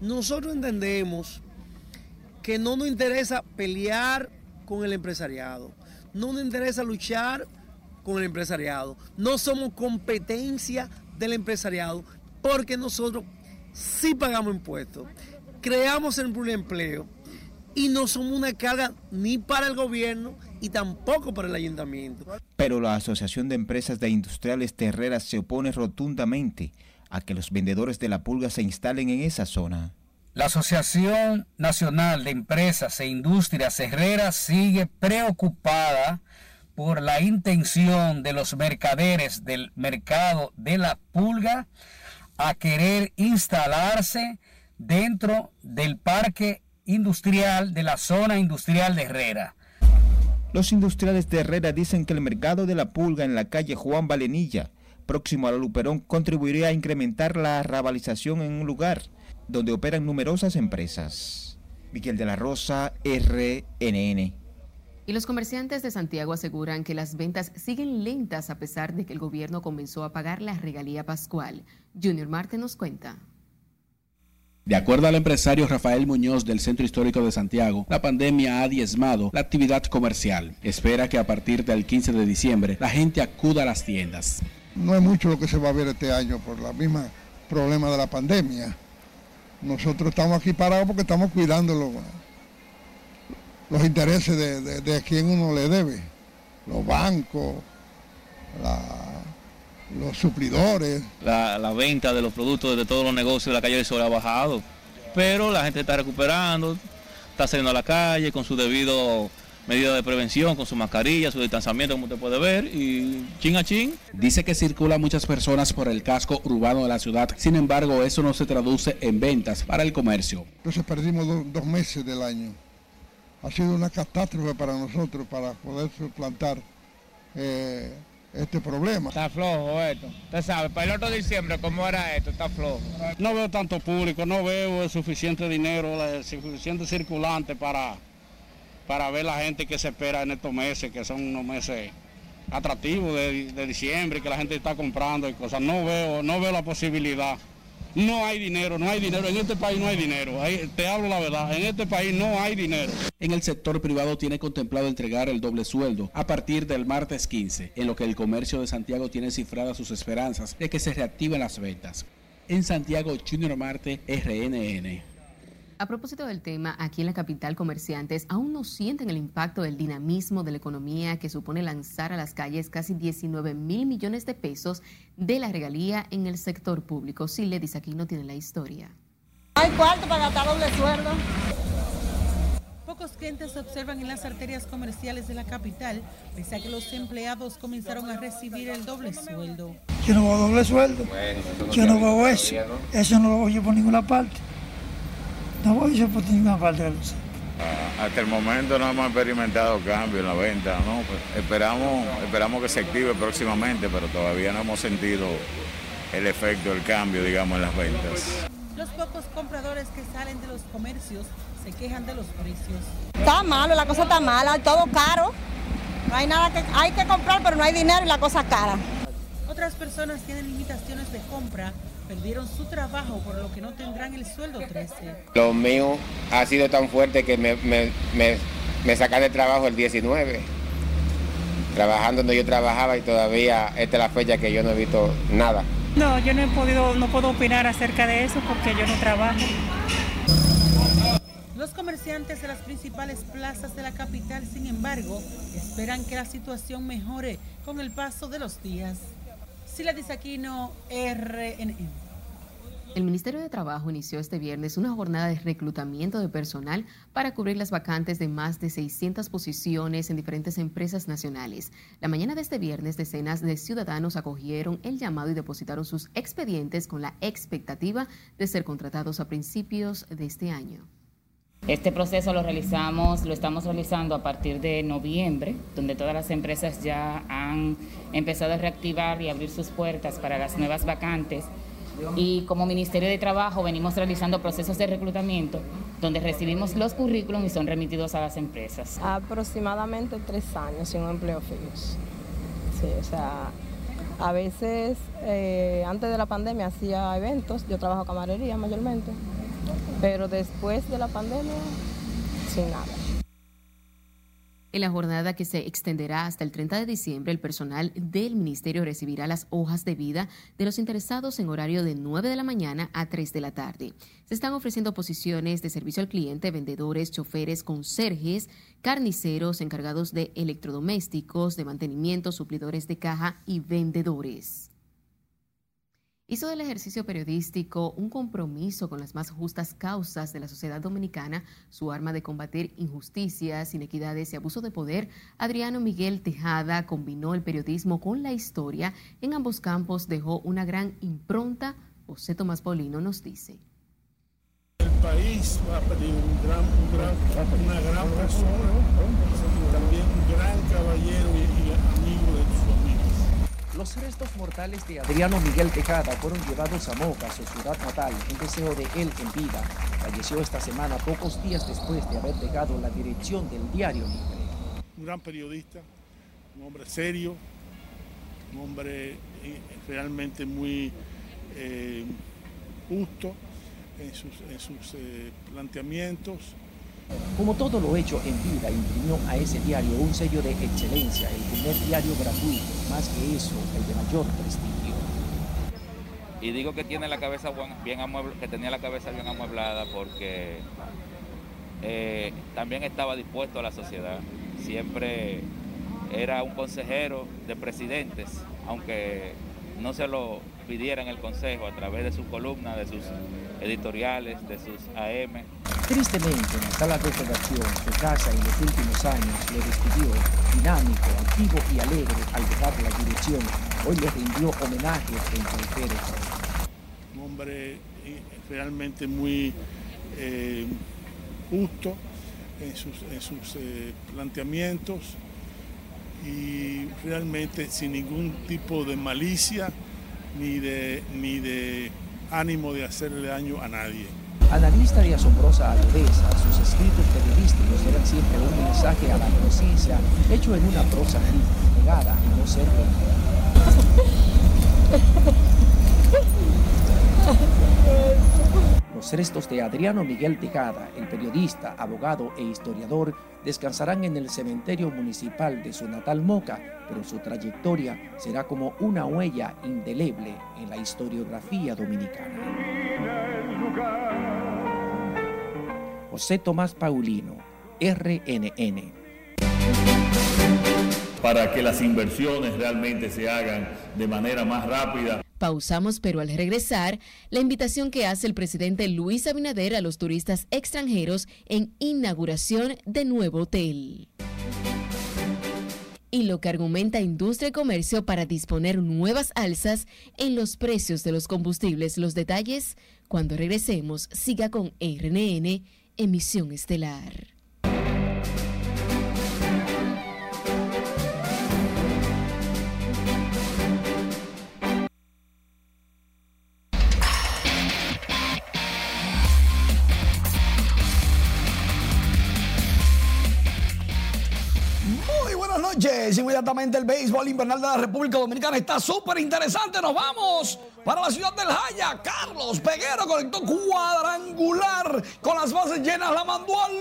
Nosotros entendemos que no nos interesa pelear con el empresariado, no nos interesa luchar con el empresariado, no somos competencia del empresariado, porque nosotros sí pagamos impuestos, creamos el empleo y no somos una carga ni para el gobierno y tampoco para el ayuntamiento. Pero la Asociación de Empresas de Industriales Terreras se opone rotundamente a que los vendedores de la pulga se instalen en esa zona. La Asociación Nacional de Empresas e Industrias Herreras sigue preocupada por la intención de los mercaderes del mercado de la pulga a querer instalarse dentro del parque industrial de la zona industrial de Herrera. Los industriales de Herrera dicen que el mercado de la pulga en la calle Juan Valenilla, próximo a la Luperón, contribuiría a incrementar la rabalización en un lugar donde operan numerosas empresas. Miguel de la Rosa, RNN. Y los comerciantes de Santiago aseguran que las ventas siguen lentas a pesar de que el gobierno comenzó a pagar la regalía pascual. Junior Marte nos cuenta. De acuerdo al empresario Rafael Muñoz del Centro Histórico de Santiago, la pandemia ha diezmado la actividad comercial. Espera que a partir del 15 de diciembre la gente acuda a las tiendas. No es mucho lo que se va a ver este año por la misma problema de la pandemia nosotros estamos aquí parados porque estamos cuidando los, intereses de, quien uno le debe, los bancos, los suplidores. La, venta de los productos de todos los negocios de la calle del Sol ha bajado, pero la gente está recuperando, está saliendo a la calle con su debido medidas de prevención con su mascarilla, su distanciamiento, como usted puede ver, y chin a chin. Dice que circulan muchas personas por el casco urbano de la ciudad, sin embargo eso no se traduce en ventas para el comercio. Entonces perdimos dos meses del año. Ha sido una catástrofe para nosotros para poder suplantar eh, este problema. Está flojo esto. Usted sabe, para el otro diciembre, ¿cómo era esto? Está flojo. No veo tanto público, no veo suficiente dinero, suficiente circulante para para ver la gente que se espera en estos meses, que son unos meses atractivos de, diciembre, que la gente está comprando y cosas. No veo, no veo la posibilidad. No hay dinero, no hay dinero. En este país no hay dinero. te hablo la verdad. En este país no hay dinero. En el sector privado tiene contemplado entregar el doble sueldo a partir del martes 15, en lo que el comercio de Santiago tiene cifradas sus esperanzas de que se reactiven las ventas. En Santiago, Junior Marte, RNN. A propósito del tema, aquí en la capital comerciantes aún no sienten el impacto del dinamismo de la economía que supone lanzar a las calles casi 19 mil millones de pesos de la regalía en el sector público. Si le dice aquí no tiene la historia. Hay cuarto para gastar doble sueldo. Pocos clientes se observan en las arterias comerciales de la capital, pese a que los empleados comenzaron a recibir el doble sueldo. Yo no voy a doble sueldo. Yo no veo eso. Eso no lo oye por ninguna parte. No voy a por ninguna parte de los hasta el momento no hemos experimentado cambio en la venta, ¿no? Pues esperamos, esperamos que se active próximamente, pero todavía no hemos sentido el efecto del cambio, digamos, en las ventas. Los pocos compradores que salen de los comercios se quejan de los precios. Está malo, la cosa está mala, todo caro. No hay nada que hay que comprar, pero no hay dinero y la cosa cara. Otras personas tienen limitaciones de compra perdieron su trabajo por lo que no tendrán el sueldo 13. Lo mío ha sido tan fuerte que me, me, sacan de trabajo el 19, trabajando donde yo trabajaba y todavía esta es la fecha que yo no he visto nada. No, yo no he podido, no puedo opinar acerca de eso porque yo no trabajo. Los comerciantes de las principales plazas de la capital, sin embargo, esperan que la situación mejore con el paso de los días. Sila Disaquino, RNN. El Ministerio de Trabajo inició este viernes una jornada de reclutamiento de personal para cubrir las vacantes de más de 600 posiciones en diferentes empresas nacionales. La mañana de este viernes, decenas de ciudadanos acogieron el llamado y depositaron sus expedientes con la expectativa de ser contratados a principios de este año. Este proceso lo realizamos, lo estamos realizando a partir de noviembre, donde todas las empresas ya han empezado a reactivar y abrir sus puertas para las nuevas vacantes. Y como Ministerio de Trabajo venimos realizando procesos de reclutamiento donde recibimos los currículums y son remitidos a las empresas. Aproximadamente tres años sin un empleo fijo. Sí, o sea, a veces eh, antes de la pandemia hacía eventos, yo trabajo camarería mayormente pero después de la pandemia, sin nada. En la jornada que se extenderá hasta el 30 de diciembre, el personal del ministerio recibirá las hojas de vida de los interesados en horario de 9 de la mañana a 3 de la tarde. Se están ofreciendo posiciones de servicio al cliente, vendedores, choferes, conserjes, carniceros, encargados de electrodomésticos, de mantenimiento, suplidores de caja y vendedores hizo del ejercicio periodístico un compromiso con las más justas causas de la sociedad dominicana, su arma de combatir injusticias, inequidades y abuso de poder, Adriano Miguel Tejada combinó el periodismo con la historia. En ambos campos dejó una gran impronta. José Tomás Paulino nos dice. El país va a pedir un gran, una gran persona, también un gran caballero y, y amigo de su amigo. Los restos mortales de Adriano Miguel Tejada fueron llevados a Moca, su ciudad natal, en deseo de él en vida. Falleció esta semana, pocos días después de haber dejado la dirección del diario Libre. Un gran periodista, un hombre serio, un hombre eh, realmente muy eh, justo en sus, eh, planteamientos como todo lo hecho en vida, imprimió a ese diario un sello de excelencia, el primer diario gratuito, más que eso, el de mayor prestigio. Y digo que tiene la cabeza bien que tenía la cabeza bien amueblada porque eh, también estaba dispuesto a la sociedad. Siempre era un consejero de presidentes, aunque no se lo pidiera en el consejo a través de sus columnas, de sus editoriales, de sus AM. Tristemente, en la sala de su casa en los últimos años le despidió, dinámico, activo y alegre al dejar la dirección. Hoy le rindió homenaje en cualquier Un hombre eh, realmente muy eh, justo en sus, eh, planteamientos y realmente sin ningún tipo de malicia ni de, ni de ánimo de hacerle daño a nadie. Analista de asombrosa agudeza, sus escritos periodísticos eran siempre un mensaje a la conciencia hecho en una prosa rica, negada a no ser Los restos de Adriano Miguel Tejada, el periodista, abogado e historiador, descansarán en el cementerio municipal de su natal Moca, pero su trayectoria será como una huella indeleble en la historiografía dominicana. José Tomás Paulino, RNN. Para que las inversiones realmente se hagan de manera más rápida. Pausamos, pero al regresar, la invitación que hace el presidente Luis Abinader a los turistas extranjeros en inauguración de nuevo hotel. Y lo que argumenta Industria y Comercio para disponer nuevas alzas en los precios de los combustibles. Los detalles, cuando regresemos, siga con RNN, emisión estelar. noches. Inmediatamente el béisbol invernal de la República Dominicana está súper interesante. Nos vamos para la ciudad del Jaya. Carlos Peguero conectó cuadrangular con las bases llenas. La mandó al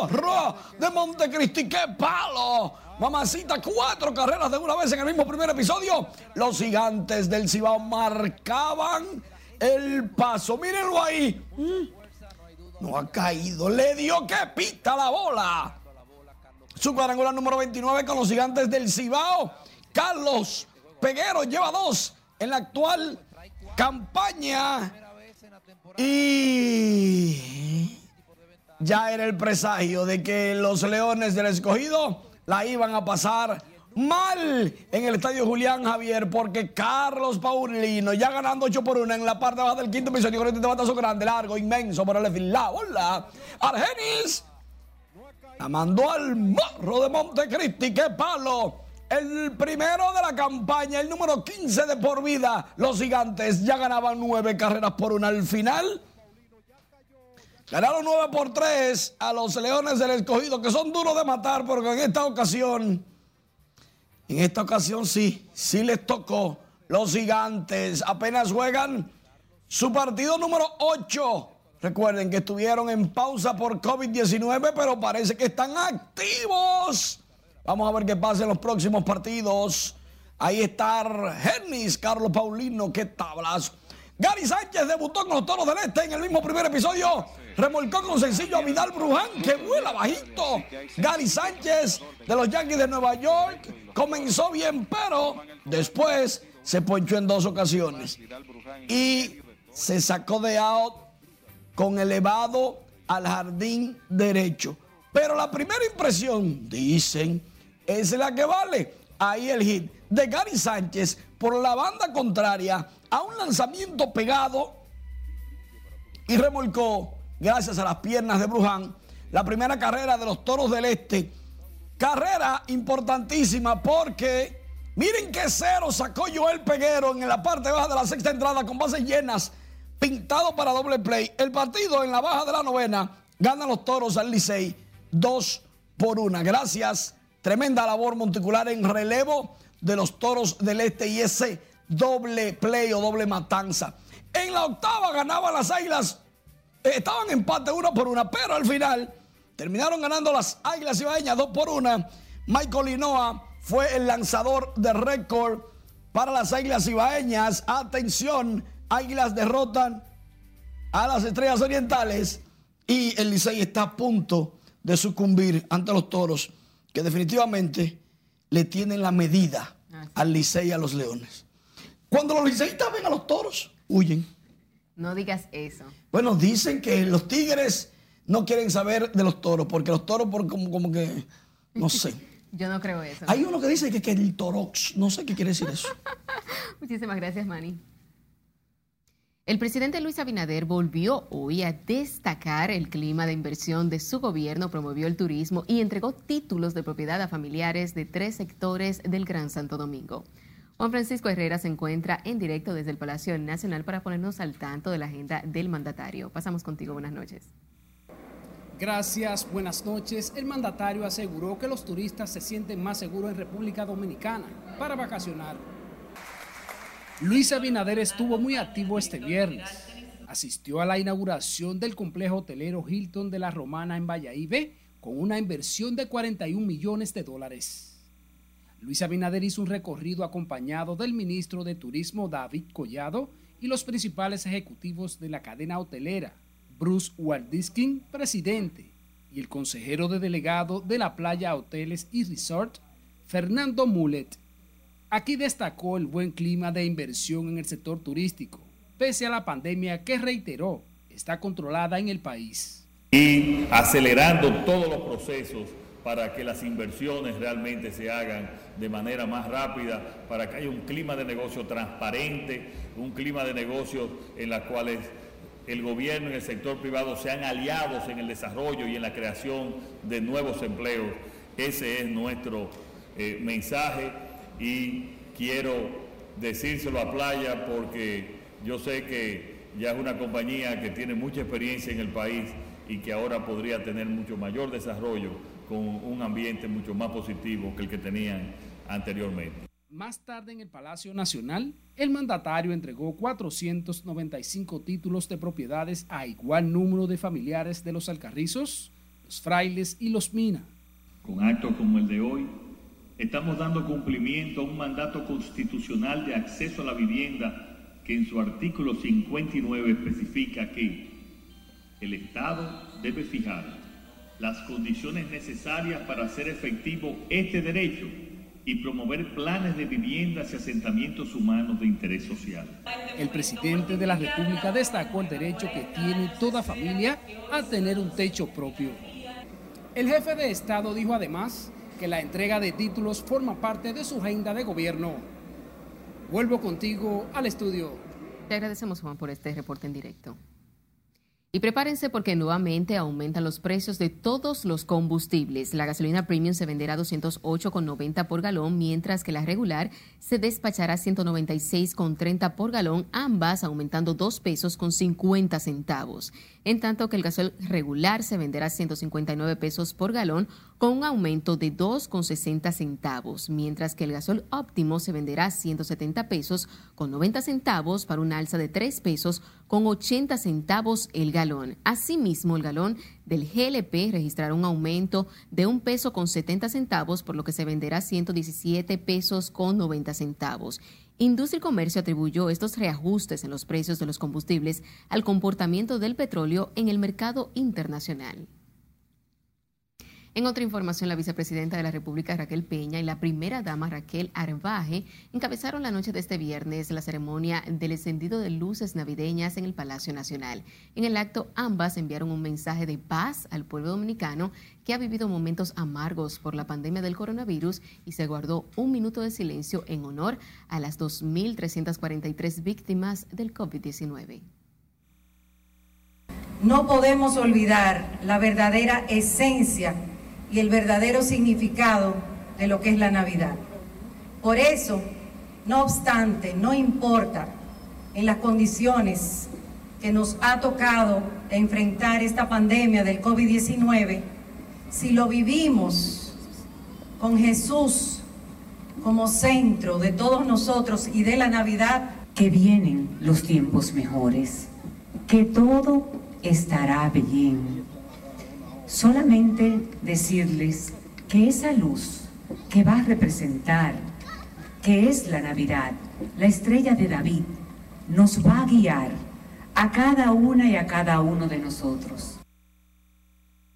morro de Montecristi. ¡Qué palo! Mamacita, cuatro carreras de una vez en el mismo primer episodio. Los gigantes del Cibao marcaban el paso. Mírenlo ahí. No ha caído. Le dio que pita la bola. Su cuadrangular número 29 con los gigantes del Cibao. Carlos Peguero lleva dos en la actual campaña. Y ya era el presagio de que los Leones del Escogido la iban a pasar mal en el estadio Julián Javier porque Carlos Paulino ya ganando 8 por 1 en la parte baja del quinto episodio con este batazo grande, largo, inmenso por el la bola. Argenis la mandó al morro de Montecristi. ¡Qué palo! El primero de la campaña, el número 15 de por vida. Los gigantes ya ganaban nueve carreras por una al final. Ganaron 9 por 3 a los Leones del Escogido, que son duros de matar, porque en esta ocasión, en esta ocasión sí, sí les tocó. Los gigantes apenas juegan su partido número 8 Recuerden que estuvieron en pausa por COVID-19, pero parece que están activos Vamos a ver qué pasa en los próximos partidos. Ahí está Genis, Carlos Paulino, qué tablas. Gary Sánchez debutó con los Toros del Este en el mismo primer episodio. Remolcó con sencillo a Vidal Bruján, que vuela bajito. Gary Sánchez de los Yankees de Nueva York comenzó bien, pero después se ponchó en dos ocasiones. Y se sacó de out con elevado al jardín derecho. Pero la primera impresión, dicen, es la que vale. Ahí el hit de Gary Sánchez por la banda contraria a un lanzamiento pegado y remolcó, gracias a las piernas de Bruján, la primera carrera de los Toros del Este. Carrera importantísima porque miren qué cero sacó Joel Peguero en la parte baja de la sexta entrada con bases llenas, pintado para doble play. El partido en la baja de la novena ganan los Toros al Licey dos por una. Gracias. Tremenda labor monticular en relevo de los Toros del Este y ese doble play o doble matanza. En la octava ganaban las Águilas, eh, estaban en empate una por una, pero al final terminaron ganando las Águilas Ibaeñas dos por una. Michael Linoa fue el lanzador de récord para las Águilas Ibaeñas. Atención, Águilas derrotan a las Estrellas Orientales y el Licey está a punto de sucumbir ante los Toros, que definitivamente le tienen la medida al Licey y a los Leones. Cuando los liceístas ven a los toros, huyen. No digas eso. Bueno, dicen que los tigres no quieren saber de los toros, porque los toros por como, como que, no sé. *laughs* Yo no creo eso. Hay uno que dice que, que el torox, no sé qué quiere decir eso. *laughs* Muchísimas gracias, Manny. El presidente Luis Abinader volvió hoy a destacar el clima de inversión de su gobierno, promovió el turismo y entregó títulos de propiedad a familiares de tres sectores del Gran Santo Domingo. Juan Francisco Herrera se encuentra en directo desde el Palacio Nacional para ponernos al tanto de la agenda del mandatario. Pasamos contigo, buenas noches. Gracias, buenas noches. El mandatario aseguró que los turistas se sienten más seguros en República Dominicana para vacacionar Luis Abinader estuvo muy activo este viernes. Asistió a la inauguración del complejo hotelero Hilton de la Romana en Valladolid con una inversión de 41 millones de dólares. Luis Abinader hizo un recorrido acompañado del ministro de Turismo David Collado y los principales ejecutivos de la cadena hotelera, Bruce Waldiskin, presidente, y el consejero de delegado de la Playa Hoteles y Resort, Fernando Mulet, Aquí destacó el buen clima de inversión en el sector turístico, pese a la pandemia que reiteró está controlada en el país. Y acelerando todos los procesos para que las inversiones realmente se hagan de manera más rápida, para que haya un clima de negocio transparente, un clima de negocio en la cual el gobierno y el sector privado sean aliados en el desarrollo y en la creación de nuevos empleos. Ese es nuestro eh, mensaje y quiero decírselo a Playa porque yo sé que ya es una compañía que tiene mucha experiencia en el país y que ahora podría tener mucho mayor desarrollo con un ambiente mucho más positivo que el que tenían anteriormente. Más tarde en el Palacio Nacional, el mandatario entregó 495 títulos de propiedades a igual número de familiares de los alcarrizos, los frailes y los mina. Con actos como el de hoy, Estamos dando cumplimiento a un mandato constitucional de acceso a la vivienda que en su artículo 59 especifica que el Estado debe fijar las condiciones necesarias para hacer efectivo este derecho y promover planes de viviendas y asentamientos humanos de interés social. El presidente de la República destacó el derecho que tiene toda familia a tener un techo propio. El jefe de Estado dijo además que la entrega de títulos forma parte de su agenda de gobierno. Vuelvo contigo al estudio. Te agradecemos, Juan, por este reporte en directo. Y prepárense porque nuevamente aumentan los precios de todos los combustibles. La gasolina premium se venderá a 208,90 por galón, mientras que la regular se despachará a 196,30 por galón, ambas aumentando 2 pesos con 50 centavos. En tanto que el gasol regular se venderá a 159 pesos por galón, con un aumento de 2,60 centavos, mientras que el gasol óptimo se venderá a 170 pesos con 90 centavos para un alza de 3 pesos con 80 centavos el galón. Asimismo, el galón del GLP registrará un aumento de un peso con 70 centavos, por lo que se venderá a 117 pesos con 90 centavos. Industria y Comercio atribuyó estos reajustes en los precios de los combustibles al comportamiento del petróleo en el mercado internacional. En otra información, la vicepresidenta de la República, Raquel Peña, y la primera dama, Raquel Arbaje, encabezaron la noche de este viernes la ceremonia del encendido de luces navideñas en el Palacio Nacional. En el acto, ambas enviaron un mensaje de paz al pueblo dominicano que ha vivido momentos amargos por la pandemia del coronavirus y se guardó un minuto de silencio en honor a las 2.343 víctimas del COVID-19. No podemos olvidar la verdadera esencia y el verdadero significado de lo que es la Navidad. Por eso, no obstante, no importa en las condiciones que nos ha tocado enfrentar esta pandemia del COVID-19, si lo vivimos con Jesús como centro de todos nosotros y de la Navidad, que vienen los tiempos mejores, que todo estará bien solamente decirles que esa luz que va a representar, que es la Navidad, la estrella de David, nos va a guiar a cada una y a cada uno de nosotros.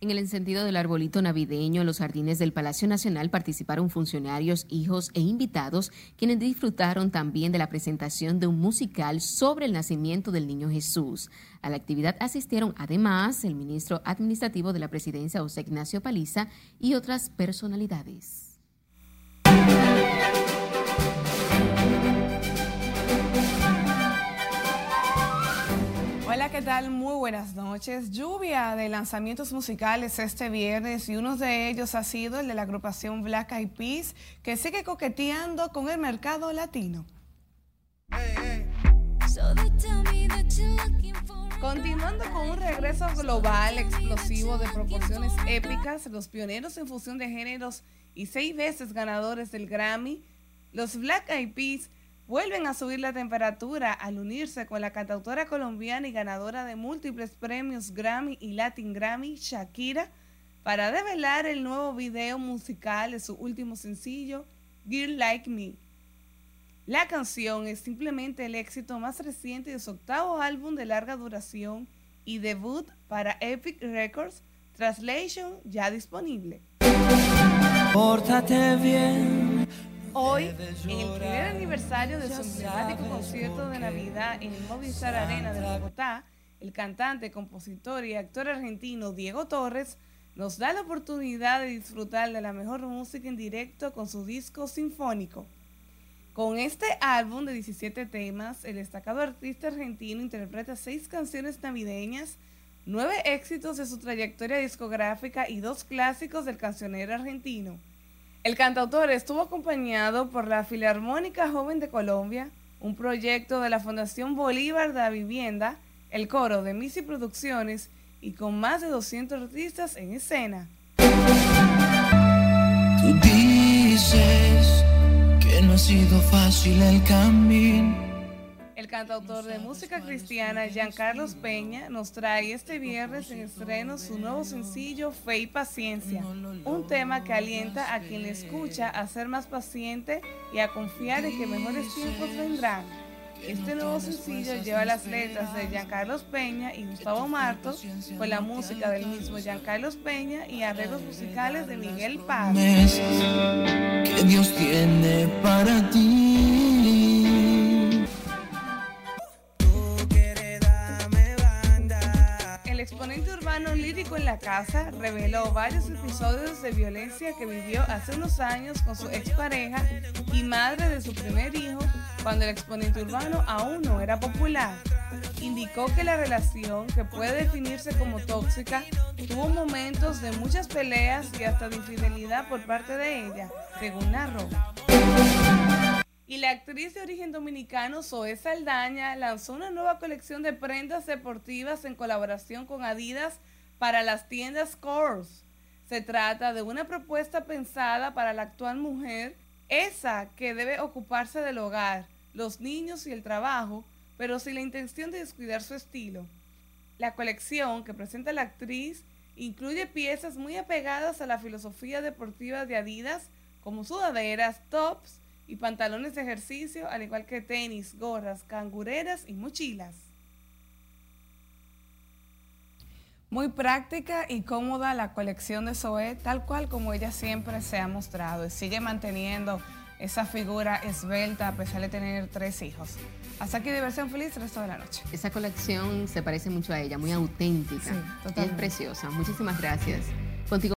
En el encendido del arbolito navideño en los jardines del Palacio Nacional participaron funcionarios, hijos e invitados, quienes disfrutaron también de la presentación de un musical sobre el nacimiento del niño Jesús. A la actividad asistieron además el ministro administrativo de la presidencia, José Ignacio Paliza, y otras personalidades. Hola, ¿qué tal? Muy buenas noches. Lluvia de lanzamientos musicales este viernes y uno de ellos ha sido el de la agrupación Black Eyed Peas que sigue coqueteando con el mercado latino. Continuando con un regreso global explosivo de proporciones épicas, los pioneros en fusión de géneros y seis veces ganadores del Grammy, los Black Eyed Peas vuelven a subir la temperatura al unirse con la cantautora colombiana y ganadora de múltiples premios Grammy y Latin Grammy, Shakira, para develar el nuevo video musical de su último sencillo, Girl Like Me. La canción es simplemente el éxito más reciente de su octavo álbum de larga duración y debut para Epic Records, Translation ya disponible. Bien Hoy, en el primer aniversario de su emblemático concierto de Navidad en el Movistar Arena de Bogotá, el cantante, compositor y actor argentino Diego Torres nos da la oportunidad de disfrutar de la mejor música en directo con su disco sinfónico. Con este álbum de 17 temas, el destacado artista argentino interpreta seis canciones navideñas, nueve éxitos de su trayectoria discográfica y dos clásicos del cancionero argentino. El cantautor estuvo acompañado por la Filarmónica Joven de Colombia, un proyecto de la Fundación Bolívar de la Vivienda, el coro de Misi Producciones y con más de 200 artistas en escena. Tú dices que no ha sido fácil el camino el cantautor de música cristiana Giancarlos Peña nos trae este viernes en estreno su nuevo sencillo Fe y Paciencia, un tema que alienta a quien le escucha a ser más paciente y a confiar en que mejores tiempos vendrán. Este nuevo sencillo lleva las letras de Giancarlos Peña y Gustavo Marto, con la música del mismo Giancarlos Peña y arreglos musicales de Miguel Paz. Que Dios tiene para ti. La casa reveló varios episodios de violencia que vivió hace unos años con su expareja y madre de su primer hijo cuando el exponente urbano aún no era popular. Indicó que la relación, que puede definirse como tóxica, tuvo momentos de muchas peleas y hasta de infidelidad por parte de ella, según narró. Y la actriz de origen dominicano Zoe Saldaña lanzó una nueva colección de prendas deportivas en colaboración con Adidas para las tiendas Kors. Se trata de una propuesta pensada para la actual mujer, esa que debe ocuparse del hogar, los niños y el trabajo, pero sin la intención de descuidar su estilo. La colección que presenta la actriz incluye piezas muy apegadas a la filosofía deportiva de Adidas, como sudaderas, tops y pantalones de ejercicio, al igual que tenis, gorras, cangureras y mochilas. Muy práctica y cómoda la colección de Zoe, tal cual como ella siempre se ha mostrado y sigue manteniendo esa figura esbelta a pesar de tener tres hijos. Hasta aquí diversión feliz el resto de la noche. Esa colección se parece mucho a ella, muy auténtica. Sí, es preciosa. Muchísimas gracias. Contigo